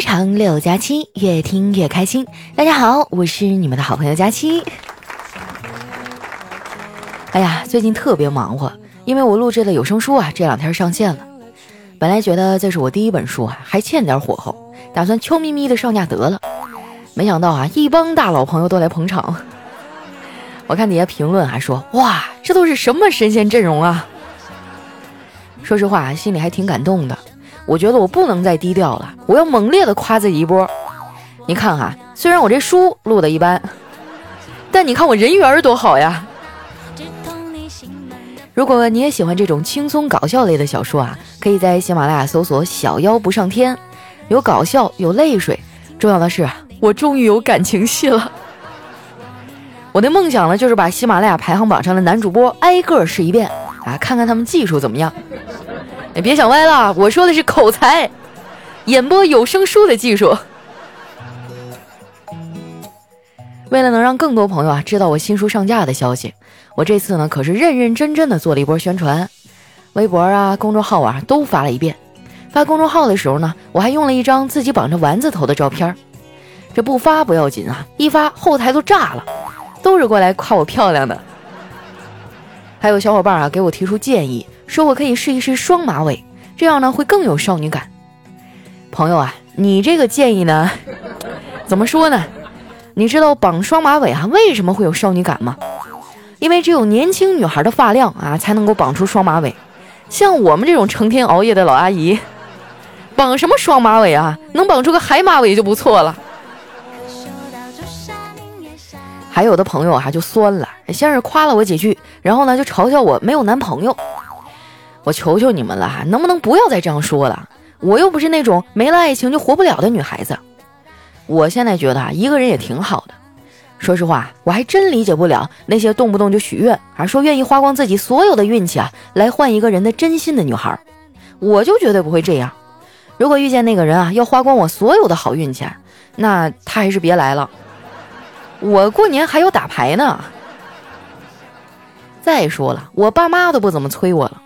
一场六加七，越听越开心。大家好，我是你们的好朋友佳期。哎呀，最近特别忙活，因为我录制的有声书啊，这两天上线了。本来觉得这是我第一本书啊，还欠点火候，打算悄咪咪的上架得了。没想到啊，一帮大佬朋友都来捧场。我看底下评论还说：“哇，这都是什么神仙阵容啊！”说实话，心里还挺感动的。我觉得我不能再低调了，我要猛烈的夸自己一波。你看哈，虽然我这书录的一般，但你看我人缘多好呀。如果你也喜欢这种轻松搞笑类的小说啊，可以在喜马拉雅搜索“小妖不上天”，有搞笑，有泪水，重要的是我终于有感情戏了。我的梦想呢，就是把喜马拉雅排行榜上的男主播挨个试一遍啊，看看他们技术怎么样。哎，别想歪了，我说的是口才，演播有声书的技术。为了能让更多朋友啊知道我新书上架的消息，我这次呢可是认认真真的做了一波宣传，微博啊、公众号啊都发了一遍。发公众号的时候呢，我还用了一张自己绑着丸子头的照片。这不发不要紧啊，一发后台都炸了，都是过来夸我漂亮的。还有小伙伴啊给我提出建议。说我可以试一试双马尾，这样呢会更有少女感。朋友啊，你这个建议呢，怎么说呢？你知道绑双马尾啊为什么会有少女感吗？因为只有年轻女孩的发量啊才能够绑出双马尾，像我们这种成天熬夜的老阿姨，绑什么双马尾啊？能绑出个海马尾就不错了。还有的朋友啊就酸了，先是夸了我几句，然后呢就嘲笑我没有男朋友。我求求你们了，能不能不要再这样说了？我又不是那种没了爱情就活不了的女孩子。我现在觉得啊，一个人也挺好的。说实话，我还真理解不了那些动不动就许愿，还说愿意花光自己所有的运气啊，来换一个人的真心的女孩。我就绝对不会这样。如果遇见那个人啊，要花光我所有的好运气，那他还是别来了。我过年还有打牌呢。再说了，我爸妈都不怎么催我了。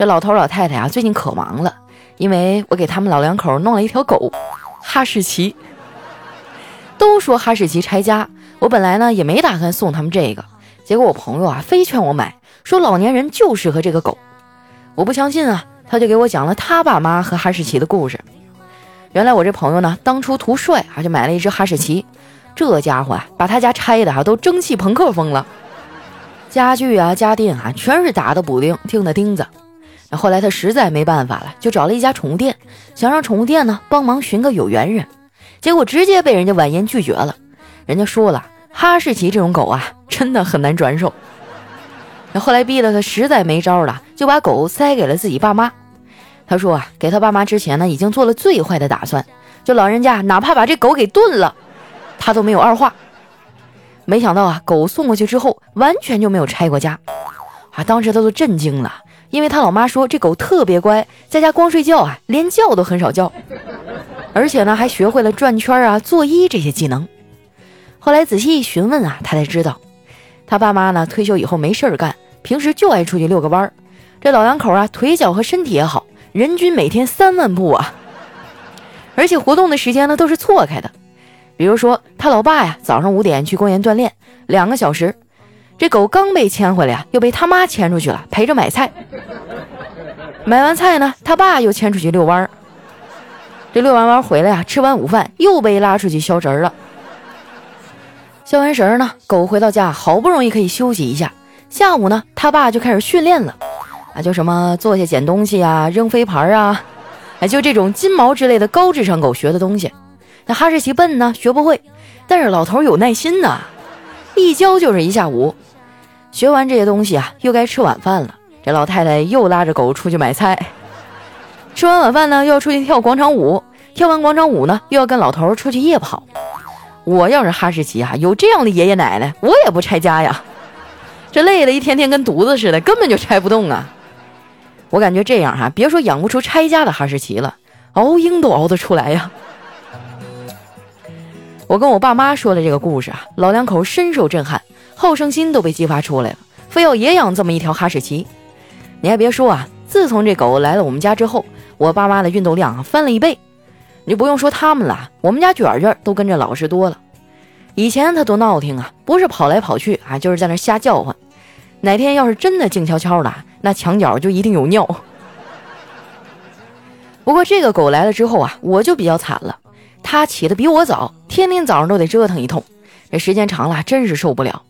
这老头老太太啊，最近可忙了，因为我给他们老两口弄了一条狗，哈士奇。都说哈士奇拆家，我本来呢也没打算送他们这个，结果我朋友啊非劝我买，说老年人就适合这个狗。我不相信啊，他就给我讲了他爸妈和哈士奇的故事。原来我这朋友呢，当初图帅啊，就买了一只哈士奇，这家伙啊，把他家拆的啊都蒸汽朋克风了，家具啊家电啊全是打的补丁钉的钉子。那后来他实在没办法了，就找了一家宠物店，想让宠物店呢帮忙寻个有缘人，结果直接被人家婉言拒绝了。人家说了，哈士奇这种狗啊，真的很难转手。那后来逼得他实在没招了，就把狗塞给了自己爸妈。他说啊，给他爸妈之前呢，已经做了最坏的打算，就老人家哪怕把这狗给炖了，他都没有二话。没想到啊，狗送过去之后，完全就没有拆过家，啊，当时他都震惊了。因为他老妈说这狗特别乖，在家光睡觉啊，连觉都很少叫，而且呢还学会了转圈啊、作揖这些技能。后来仔细一询问啊，他才知道，他爸妈呢退休以后没事儿干，平时就爱出去遛个弯儿。这老两口啊，腿脚和身体也好，人均每天三万步啊，而且活动的时间呢都是错开的。比如说他老爸呀，早上五点去公园锻炼，两个小时。这狗刚被牵回来呀，又被他妈牵出去了，陪着买菜。买完菜呢，他爸又牵出去遛弯儿。这遛完弯回来呀，吃完午饭又被拉出去消食了。消完食呢，狗回到家，好不容易可以休息一下。下午呢，他爸就开始训练了，啊，就什么坐下捡东西啊，扔飞盘啊，哎，就这种金毛之类的高智商狗学的东西。那哈士奇笨呢，学不会，但是老头有耐心呐，一教就是一下午。学完这些东西啊，又该吃晚饭了。这老太太又拉着狗出去买菜。吃完晚饭呢，又要出去跳广场舞。跳完广场舞呢，又要跟老头出去夜跑。我要是哈士奇啊，有这样的爷爷奶奶，我也不拆家呀。这累的一天天跟犊子似的，根本就拆不动啊。我感觉这样哈，别说养不出拆家的哈士奇了，熬鹰都熬得出来呀。我跟我爸妈说的这个故事啊，老两口深受震撼。好胜心都被激发出来了，非要也养这么一条哈士奇。你还别说啊，自从这狗来了我们家之后，我爸妈的运动量翻了一倍。你不用说他们了，我们家卷卷都跟着老实多了。以前他多闹挺啊，不是跑来跑去啊，就是在那瞎叫唤。哪天要是真的静悄悄的，那墙角就一定有尿。不过这个狗来了之后啊，我就比较惨了。它起的比我早，天天早上都得折腾一通，这时间长了真是受不了。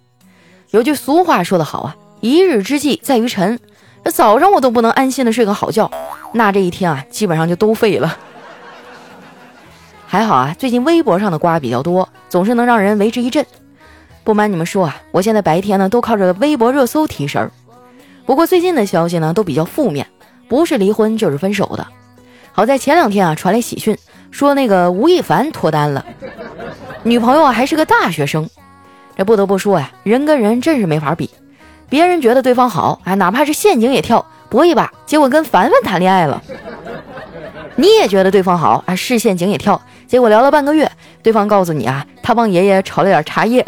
有句俗话说得好啊，一日之计在于晨。这早上我都不能安心的睡个好觉，那这一天啊，基本上就都废了。还好啊，最近微博上的瓜比较多，总是能让人为之一振。不瞒你们说啊，我现在白天呢都靠着微博热搜提神儿。不过最近的消息呢都比较负面，不是离婚就是分手的。好在前两天啊传来喜讯，说那个吴亦凡脱单了，女朋友还是个大学生。这不得不说呀，人跟人真是没法比。别人觉得对方好啊，哪怕是陷阱也跳搏一把，结果跟凡凡谈恋爱了。你也觉得对方好啊，是陷阱也跳，结果聊了半个月，对方告诉你啊，他帮爷爷炒了点茶叶，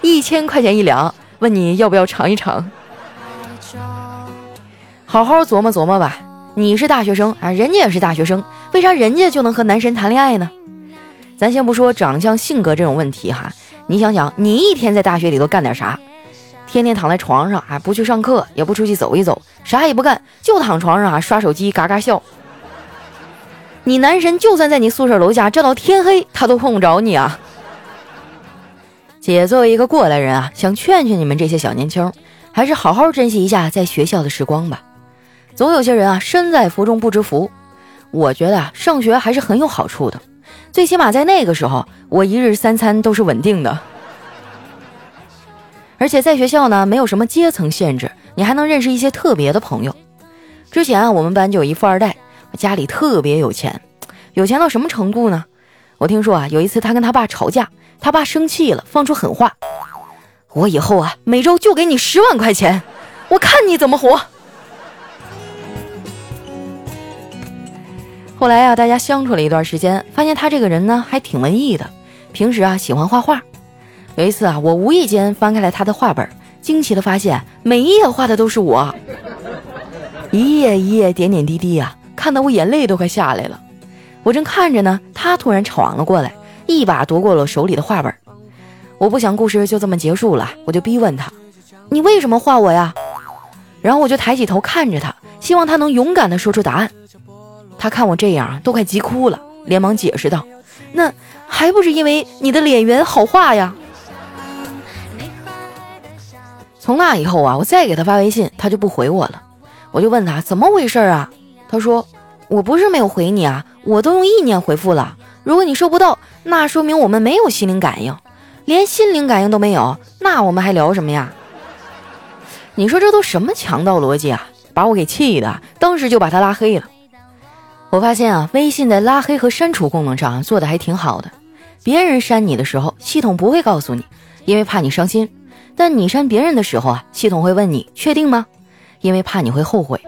一千块钱一两，问你要不要尝一尝。好好琢磨琢磨吧，你是大学生啊，人家也是大学生，为啥人家就能和男神谈恋爱呢？咱先不说长相、性格这种问题哈，你想想，你一天在大学里都干点啥？天天躺在床上啊，不去上课，也不出去走一走，啥也不干，就躺床上啊刷手机，嘎嘎笑。你男神就算在你宿舍楼下站到天黑，他都碰不着你啊！姐作为一个过来人啊，想劝劝你们这些小年轻，还是好好珍惜一下在学校的时光吧。总有些人啊，身在福中不知福。我觉得啊，上学还是很有好处的，最起码在那个时候，我一日三餐都是稳定的。而且在学校呢，没有什么阶层限制，你还能认识一些特别的朋友。之前啊，我们班就有一富二代，家里特别有钱，有钱到什么程度呢？我听说啊，有一次他跟他爸吵架，他爸生气了，放出狠话：“我以后啊，每周就给你十万块钱，我看你怎么活。”后来啊，大家相处了一段时间，发现他这个人呢，还挺文艺的，平时啊喜欢画画。有一次啊，我无意间翻开了他的画本，惊奇的发现每一页画的都是我，一页一页点点滴滴啊，看得我眼泪都快下来了。我正看着呢，他突然闯了过来，一把夺过了手里的画本。我不想故事就这么结束了，我就逼问他：“你为什么画我呀？”然后我就抬起头看着他，希望他能勇敢的说出答案。他看我这样，都快急哭了，连忙解释道：“那还不是因为你的脸圆好画呀。”从那以后啊，我再给他发微信，他就不回我了。我就问他怎么回事啊？他说：“我不是没有回你啊，我都用意念回复了。如果你收不到，那说明我们没有心灵感应，连心灵感应都没有，那我们还聊什么呀？”你说这都什么强盗逻辑啊？把我给气的，当时就把他拉黑了。我发现啊，微信在拉黑和删除功能上啊做的还挺好的。别人删你的时候，系统不会告诉你，因为怕你伤心。但你删别人的时候啊，系统会问你确定吗？因为怕你会后悔。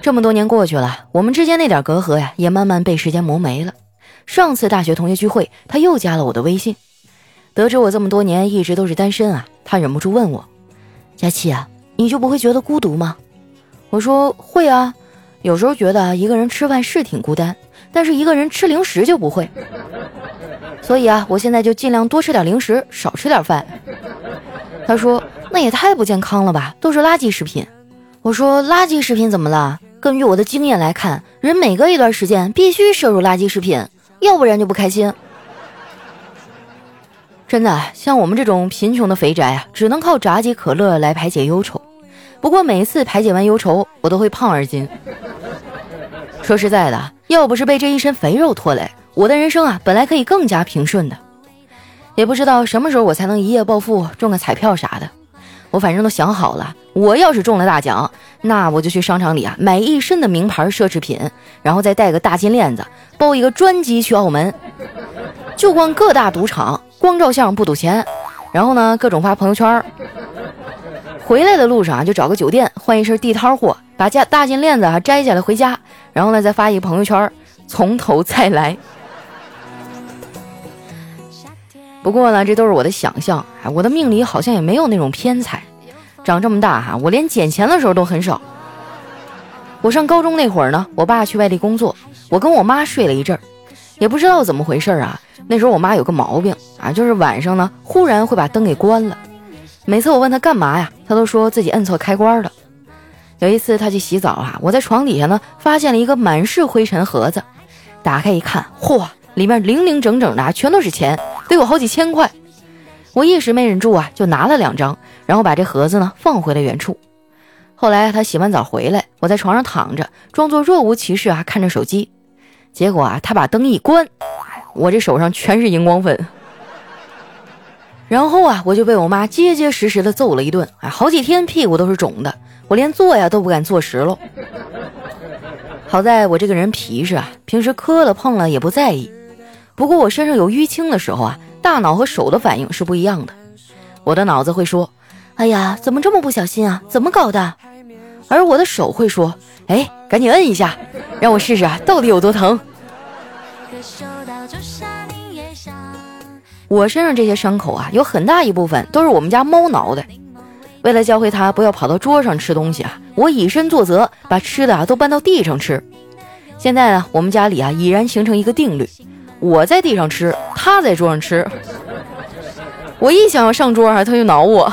这么多年过去了，我们之间那点隔阂呀，也慢慢被时间磨没了。上次大学同学聚会，他又加了我的微信。得知我这么多年一直都是单身啊，他忍不住问我：“佳琪啊，你就不会觉得孤独吗？”我说：“会啊，有时候觉得一个人吃饭是挺孤单，但是一个人吃零食就不会。”所以啊，我现在就尽量多吃点零食，少吃点饭。他说：“那也太不健康了吧，都是垃圾食品。”我说：“垃圾食品怎么了？根据我的经验来看，人每隔一段时间必须摄入垃圾食品，要不然就不开心。”真的，像我们这种贫穷的肥宅啊，只能靠炸鸡可乐来排解忧愁。不过每次排解完忧愁，我都会胖二斤。说实在的，要不是被这一身肥肉拖累。我的人生啊，本来可以更加平顺的，也不知道什么时候我才能一夜暴富，中个彩票啥的。我反正都想好了，我要是中了大奖，那我就去商场里啊买一身的名牌奢侈品，然后再带个大金链子，包一个专机去澳门，就逛各大赌场，光照相不赌钱，然后呢各种发朋友圈。回来的路上啊，就找个酒店换一身地摊货，把家大金链子啊摘下来回家，然后呢再发一个朋友圈，从头再来。不过呢，这都是我的想象。哎，我的命里好像也没有那种偏财，长这么大哈，我连捡钱的时候都很少。我上高中那会儿呢，我爸去外地工作，我跟我妈睡了一阵儿，也不知道怎么回事啊。那时候我妈有个毛病啊，就是晚上呢，忽然会把灯给关了。每次我问他干嘛呀，他都说自己摁错开关了。有一次他去洗澡啊，我在床底下呢，发现了一个满是灰尘盒子，打开一看，嚯，里面零零整整的全都是钱，得有好几千块。我一时没忍住啊，就拿了两张，然后把这盒子呢放回了原处。后来他洗完澡回来，我在床上躺着，装作若无其事啊，看着手机。结果啊，他把灯一关，我这手上全是荧光粉。然后啊，我就被我妈结结实实的揍了一顿，哎，好几天屁股都是肿的，我连坐呀都不敢坐实了。好在我这个人皮实啊，平时磕了碰了也不在意。不过我身上有淤青的时候啊，大脑和手的反应是不一样的。我的脑子会说：“哎呀，怎么这么不小心啊？怎么搞的？”而我的手会说：“哎，赶紧摁一下，让我试试啊，到底有多疼。”我身上这些伤口啊，有很大一部分都是我们家猫挠的。为了教会它不要跑到桌上吃东西啊，我以身作则，把吃的啊都搬到地上吃。现在呢，我们家里啊已然形成一个定律：我在地上吃，它在桌上吃。我一想要上桌啊，它就挠我。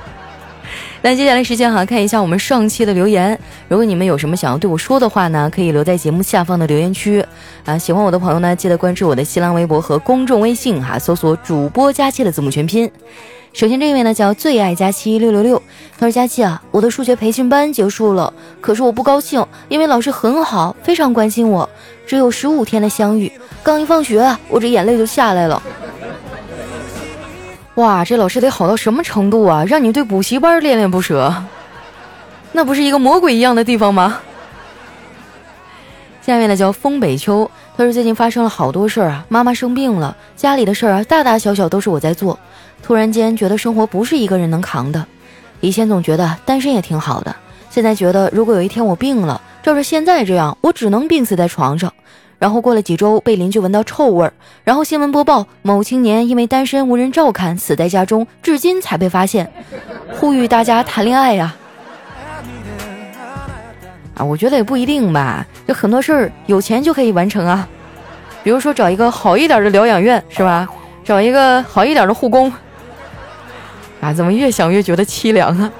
那接下来时间哈，看一下我们上期的留言。如果你们有什么想要对我说的话呢，可以留在节目下方的留言区啊。喜欢我的朋友呢，记得关注我的新浪微博和公众微信哈，搜索“主播佳期”的字母全拼。首先这位呢叫最爱佳期六六六，他说：“佳期啊，我的数学培训班结束了，可是我不高兴，因为老师很好，非常关心我。只有十五天的相遇，刚一放学，我这眼泪就下来了。哇，这老师得好到什么程度啊，让你对补习班恋恋不舍？那不是一个魔鬼一样的地方吗？”下面呢叫风北秋，他说最近发生了好多事儿啊，妈妈生病了，家里的事儿啊，大大小小都是我在做。突然间觉得生活不是一个人能扛的，以前总觉得单身也挺好的，现在觉得如果有一天我病了，照着现在这样，我只能病死在床上，然后过了几周被邻居闻到臭味儿，然后新闻播报某青年因为单身无人照看死在家中，至今才被发现，呼吁大家谈恋爱呀！啊，我觉得也不一定吧，有很多事儿有钱就可以完成啊，比如说找一个好一点的疗养院，是吧？找一个好一点的护工。啊，怎么越想越觉得凄凉啊！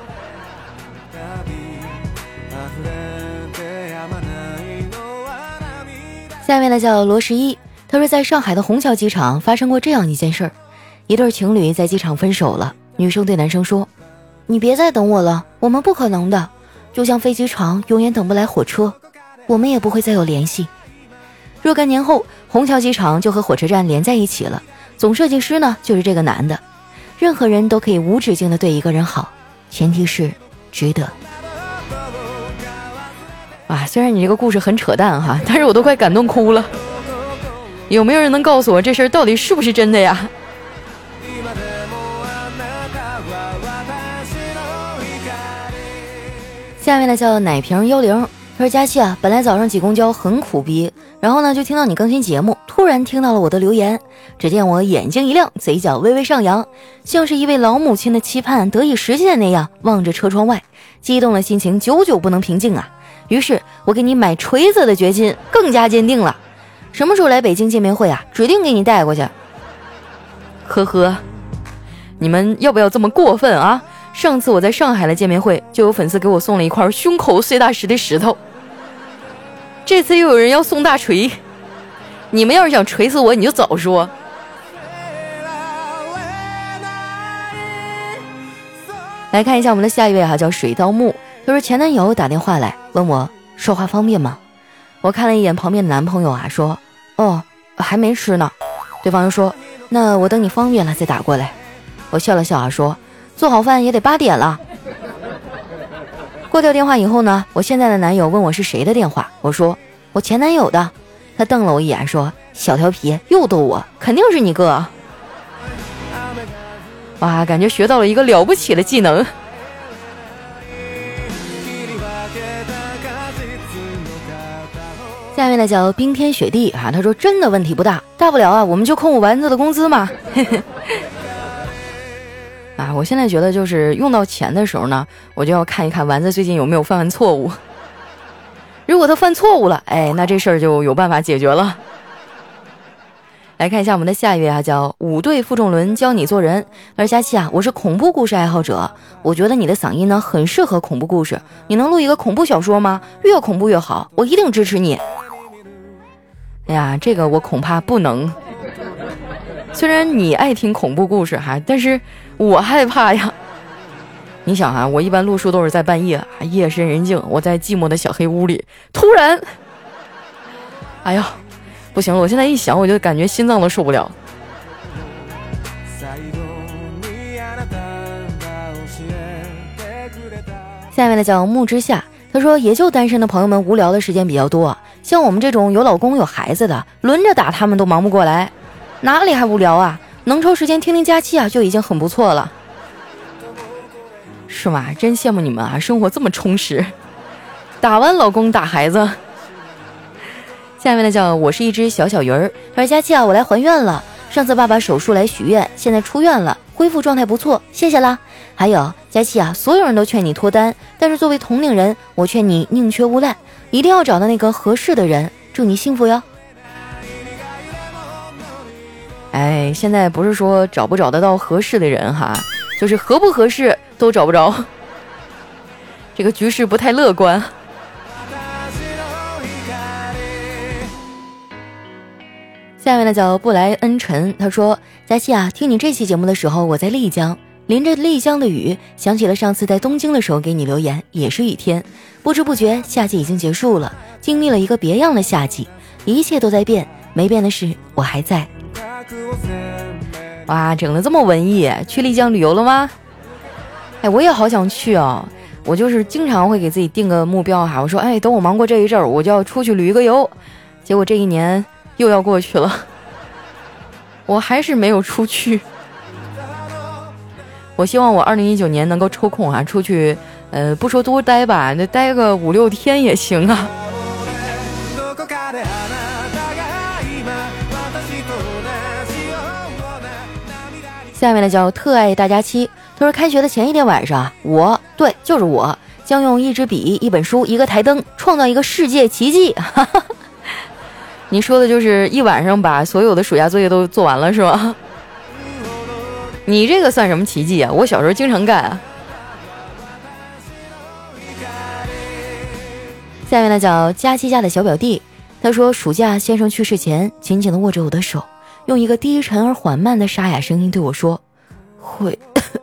下面呢叫罗十一，他说在上海的虹桥机场发生过这样一件事儿：一对情侣在机场分手了，女生对男生说：“你别再等我了，我们不可能的，就像飞机场永远等不来火车，我们也不会再有联系。”若干年后，虹桥机场就和火车站连在一起了，总设计师呢就是这个男的。任何人都可以无止境的对一个人好，前提是值得。啊，虽然你这个故事很扯淡哈，但是我都快感动哭了。有没有人能告诉我这事儿到底是不是真的呀？下面呢叫奶瓶幽灵。他说：“佳期啊，本来早上挤公交很苦逼，然后呢就听到你更新节目，突然听到了我的留言。只见我眼睛一亮，嘴角微微上扬，像是一位老母亲的期盼得以实现那样，望着车窗外，激动的心情久久不能平静啊。于是我给你买锤子的决心更加坚定了。什么时候来北京见面会啊？指定给你带过去。呵呵，你们要不要这么过分啊？上次我在上海的见面会，就有粉丝给我送了一块胸口碎大石的石头。”这次又有人要送大锤，你们要是想锤死我，你就早说。来看一下我们的下一位哈，叫水稻木，他说前男友打电话来问我说话方便吗？我看了一眼旁边的男朋友啊，说哦还没吃呢。对方又说那我等你方便了再打过来。我笑了笑啊，说做好饭也得八点了。挂掉电话以后呢，我现在的男友问我是谁的电话，我说我前男友的。他瞪了我一眼，说小调皮又逗我，肯定是你哥。哇，感觉学到了一个了不起的技能。下面呢叫冰天雪地啊，他说真的问题不大，大不了啊我们就扣我丸子的工资嘛。啊，我现在觉得就是用到钱的时候呢，我就要看一看丸子最近有没有犯完错误。如果他犯错误了，哎，那这事儿就有办法解决了。来看一下我们的下一位啊，叫五队负重轮教你做人。他说：“佳琪啊，我是恐怖故事爱好者，我觉得你的嗓音呢很适合恐怖故事，你能录一个恐怖小说吗？越恐怖越好，我一定支持你。”哎呀，这个我恐怕不能。虽然你爱听恐怖故事哈，但是我害怕呀。你想啊，我一般录书都是在半夜，夜深人静，我在寂寞的小黑屋里，突然，哎呀！不行了，我现在一想，我就感觉心脏都受不了。下面的叫木之夏，他说也就单身的朋友们无聊的时间比较多，像我们这种有老公有孩子的，轮着打他们都忙不过来，哪里还无聊啊？能抽时间听听佳期啊，就已经很不错了，是吗？真羡慕你们啊，生活这么充实，打完老公打孩子。下面的叫我是一只小小鱼儿，他说佳期啊，我来还愿了。上次爸爸手术来许愿，现在出院了，恢复状态不错，谢谢啦。还有佳期啊，所有人都劝你脱单，但是作为同龄人，我劝你宁缺毋滥，一定要找到那个合适的人。祝你幸福哟。哎，现在不是说找不找得到合适的人哈，就是合不合适都找不着，这个局势不太乐观。下面呢叫布莱恩陈，他说：“佳期啊，听你这期节目的时候，我在丽江，淋着丽江的雨，想起了上次在东京的时候给你留言，也是雨天。不知不觉，夏季已经结束了，经历了一个别样的夏季，一切都在变，没变的是我还在。哇，整的这么文艺，去丽江旅游了吗？哎，我也好想去啊，我就是经常会给自己定个目标哈，我说，哎，等我忙过这一阵儿，我就要出去旅个游，结果这一年。”又要过去了，我还是没有出去。我希望我二零一九年能够抽空啊，出去，呃，不说多待吧，那待个五六天也行啊。下面呢叫特爱大家期，他说开学的前一天晚上，我对，就是我将用一支笔、一本书、一个台灯，创造一个世界奇迹。哈 哈你说的就是一晚上把所有的暑假作业都做完了是吗？你这个算什么奇迹啊？我小时候经常干啊。下面呢叫佳期家的小表弟，他说暑假先生去世前，紧紧的握着我的手，用一个低沉而缓慢的沙哑声音对我说：“会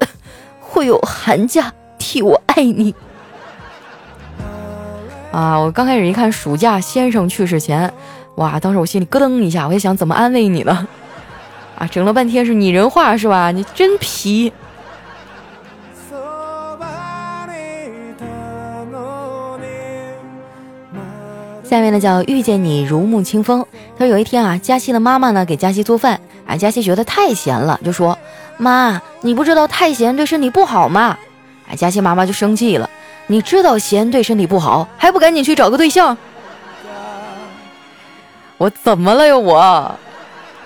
会有寒假替我爱你。”啊，我刚开始一看暑假先生去世前。哇！当时我心里咯噔一下，我在想怎么安慰你呢？啊，整了半天是拟人化是吧？你真皮。下面呢叫遇见你如沐清风。他说有一天啊，佳期的妈妈呢给佳期做饭，啊，佳期觉得太咸了，就说：“妈，你不知道太咸对身体不好吗？”哎，佳期妈妈就生气了：“你知道咸对身体不好，还不赶紧去找个对象？”我怎么了呀？我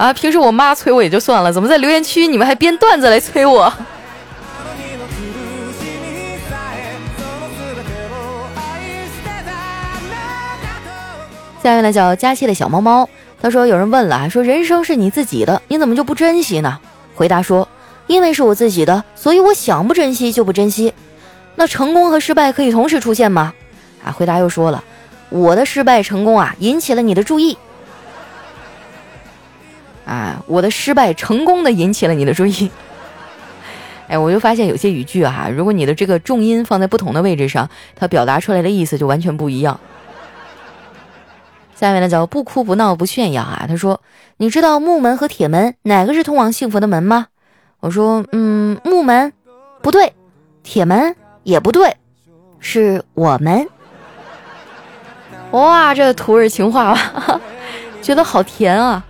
啊，平时我妈催我也就算了，怎么在留言区你们还编段子来催我？下面呢叫佳期的小猫猫，他说有人问了，说人生是你自己的，你怎么就不珍惜呢？回答说，因为是我自己的，所以我想不珍惜就不珍惜。那成功和失败可以同时出现吗？啊，回答又说了，我的失败成功啊，引起了你的注意。啊，我的失败成功的引起了你的注意。哎，我就发现有些语句啊，如果你的这个重音放在不同的位置上，它表达出来的意思就完全不一样。下面呢叫不哭不闹不炫耀啊，他说：“你知道木门和铁门哪个是通往幸福的门吗？”我说：“嗯，木门不对，铁门也不对，是我们。”哇，这土味情话吧，觉得好甜啊！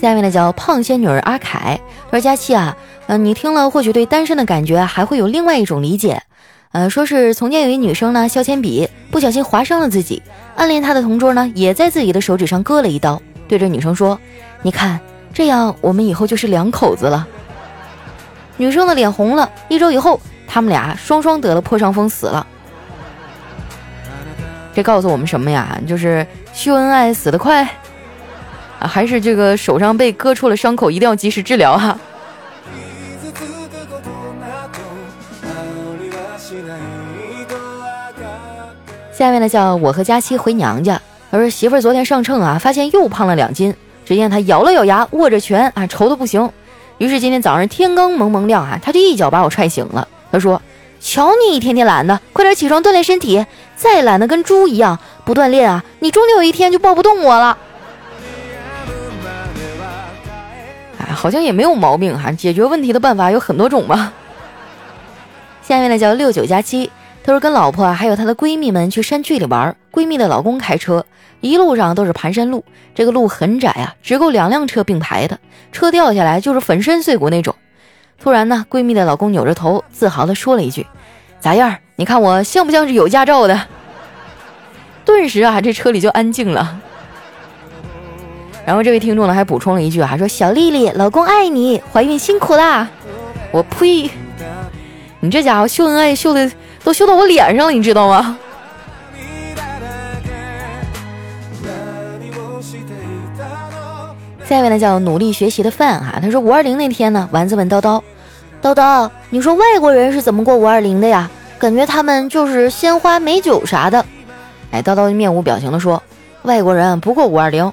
下面的叫胖仙女儿阿凯说：“佳期啊，嗯，你听了或许对单身的感觉还会有另外一种理解。呃，说是从前有一女生呢，削铅笔不小心划伤了自己，暗恋她的同桌呢，也在自己的手指上割了一刀，对着女生说：‘你看，这样我们以后就是两口子了。’女生的脸红了。一周以后，他们俩双双得了破伤风死了。这告诉我们什么呀？就是秀恩爱死得快。”啊还是这个手上被割出了伤口，一定要及时治疗哈。下面呢，叫我和佳期回娘家。他说媳妇儿昨天上秤啊，发现又胖了两斤。只见他咬了咬牙，握着拳啊，愁的不行。于是今天早上天刚蒙蒙亮啊，他就一脚把我踹醒了。他说：“瞧你一天天懒的，快点起床锻炼身体。再懒的跟猪一样，不锻炼啊，你终究有一天就抱不动我了。”好像也没有毛病哈，解决问题的办法有很多种吧。下面呢叫六九加七，他说跟老婆还有她的闺蜜们去山区里玩，闺蜜的老公开车，一路上都是盘山路，这个路很窄啊，只够两辆车并排的，车掉下来就是粉身碎骨那种。突然呢，闺蜜的老公扭着头，自豪地说了一句：“咋样？你看我像不像是有驾照的？”顿时啊，这车里就安静了。然后这位听众呢还补充了一句啊，说小丽丽，老公爱你，怀孕辛苦啦。我呸！你这家伙秀恩爱秀的都秀到我脸上了，你知道吗？下一位呢叫努力学习的范哈，他说五二零那天呢，丸子问叨叨，叨叨，你说外国人是怎么过五二零的呀？感觉他们就是鲜花美酒啥的。哎，叨叨面无表情的说，外国人不过五二零。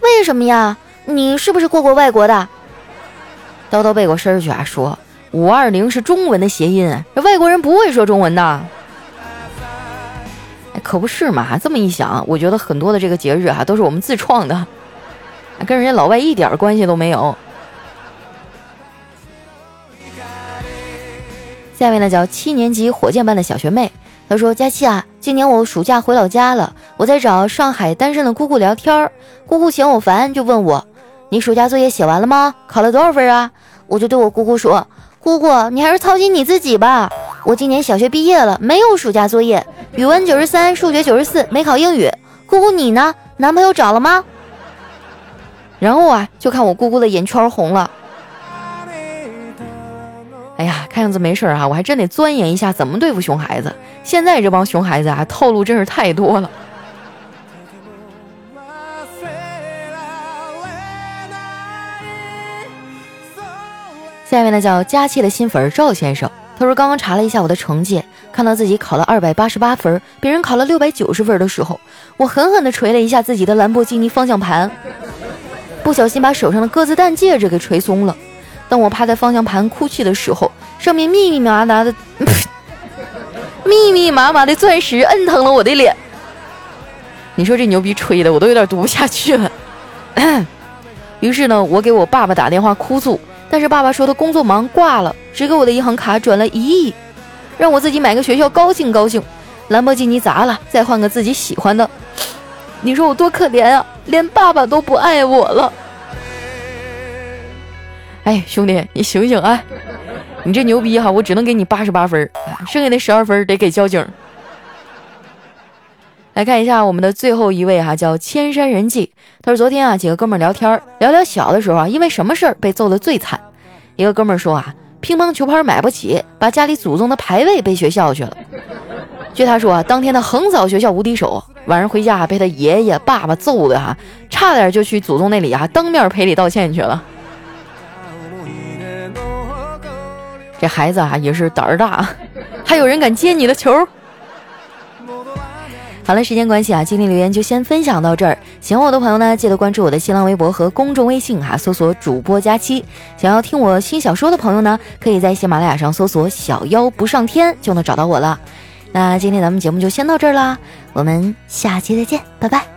为什么呀？你是不是过过外国的？叨叨背过身去啊，说五二零是中文的谐音，这外国人不会说中文的。哎，可不是嘛！这么一想，我觉得很多的这个节日啊，都是我们自创的，跟人家老外一点关系都没有。下面呢，叫七年级火箭班的小学妹。她说：“佳琪啊，今年我暑假回老家了，我在找上海单身的姑姑聊天儿。姑姑嫌我烦，就问我：你暑假作业写完了吗？考了多少分啊？我就对我姑姑说：姑姑，你还是操心你自己吧。我今年小学毕业了，没有暑假作业，语文九十三，数学九十四，没考英语。姑姑你呢？男朋友找了吗？然后啊，就看我姑姑的眼圈红了。”看样子没事儿哈，我还真得钻研一下怎么对付熊孩子。现在这帮熊孩子啊，套路真是太多了。下面呢叫佳期的新粉赵先生，他说刚刚查了一下我的成绩，看到自己考了二百八十八分，别人考了六百九十分的时候，我狠狠地捶了一下自己的兰博基尼方向盘，不小心把手上的鸽子蛋戒指给捶松了。当我趴在方向盘哭泣的时候，上面密密麻麻的、密密麻麻的钻石摁疼了我的脸。你说这牛逼吹的，我都有点读不下去了。于是呢，我给我爸爸打电话哭诉，但是爸爸说他工作忙挂了，只给我的银行卡转了一亿，让我自己买个学校高兴高兴。兰博基尼砸了，再换个自己喜欢的。你说我多可怜啊，连爸爸都不爱我了。哎，兄弟，你醒醒啊！你这牛逼哈，我只能给你八十八分，剩下那十二分得给交警。来看一下我们的最后一位哈，叫千山人迹。他说昨天啊，几个哥们聊天，聊聊小的时候啊，因为什么事儿被揍的最惨。一个哥们说啊，乒乓球拍买不起，把家里祖宗的牌位背学校去了。据他说啊，当天他横扫学校无敌手，晚上回家被他爷爷爸爸揍的哈，差点就去祖宗那里啊当面赔礼道歉去了。这孩子啊也是胆儿大，还有人敢接你的球。好了，时间关系啊，今天留言就先分享到这儿。喜欢我的朋友呢，记得关注我的新浪微博和公众微信哈，搜索主播佳期。想要听我新小说的朋友呢，可以在喜马拉雅上搜索“小妖不上天”就能找到我了。那今天咱们节目就先到这儿啦，我们下期再见，拜拜。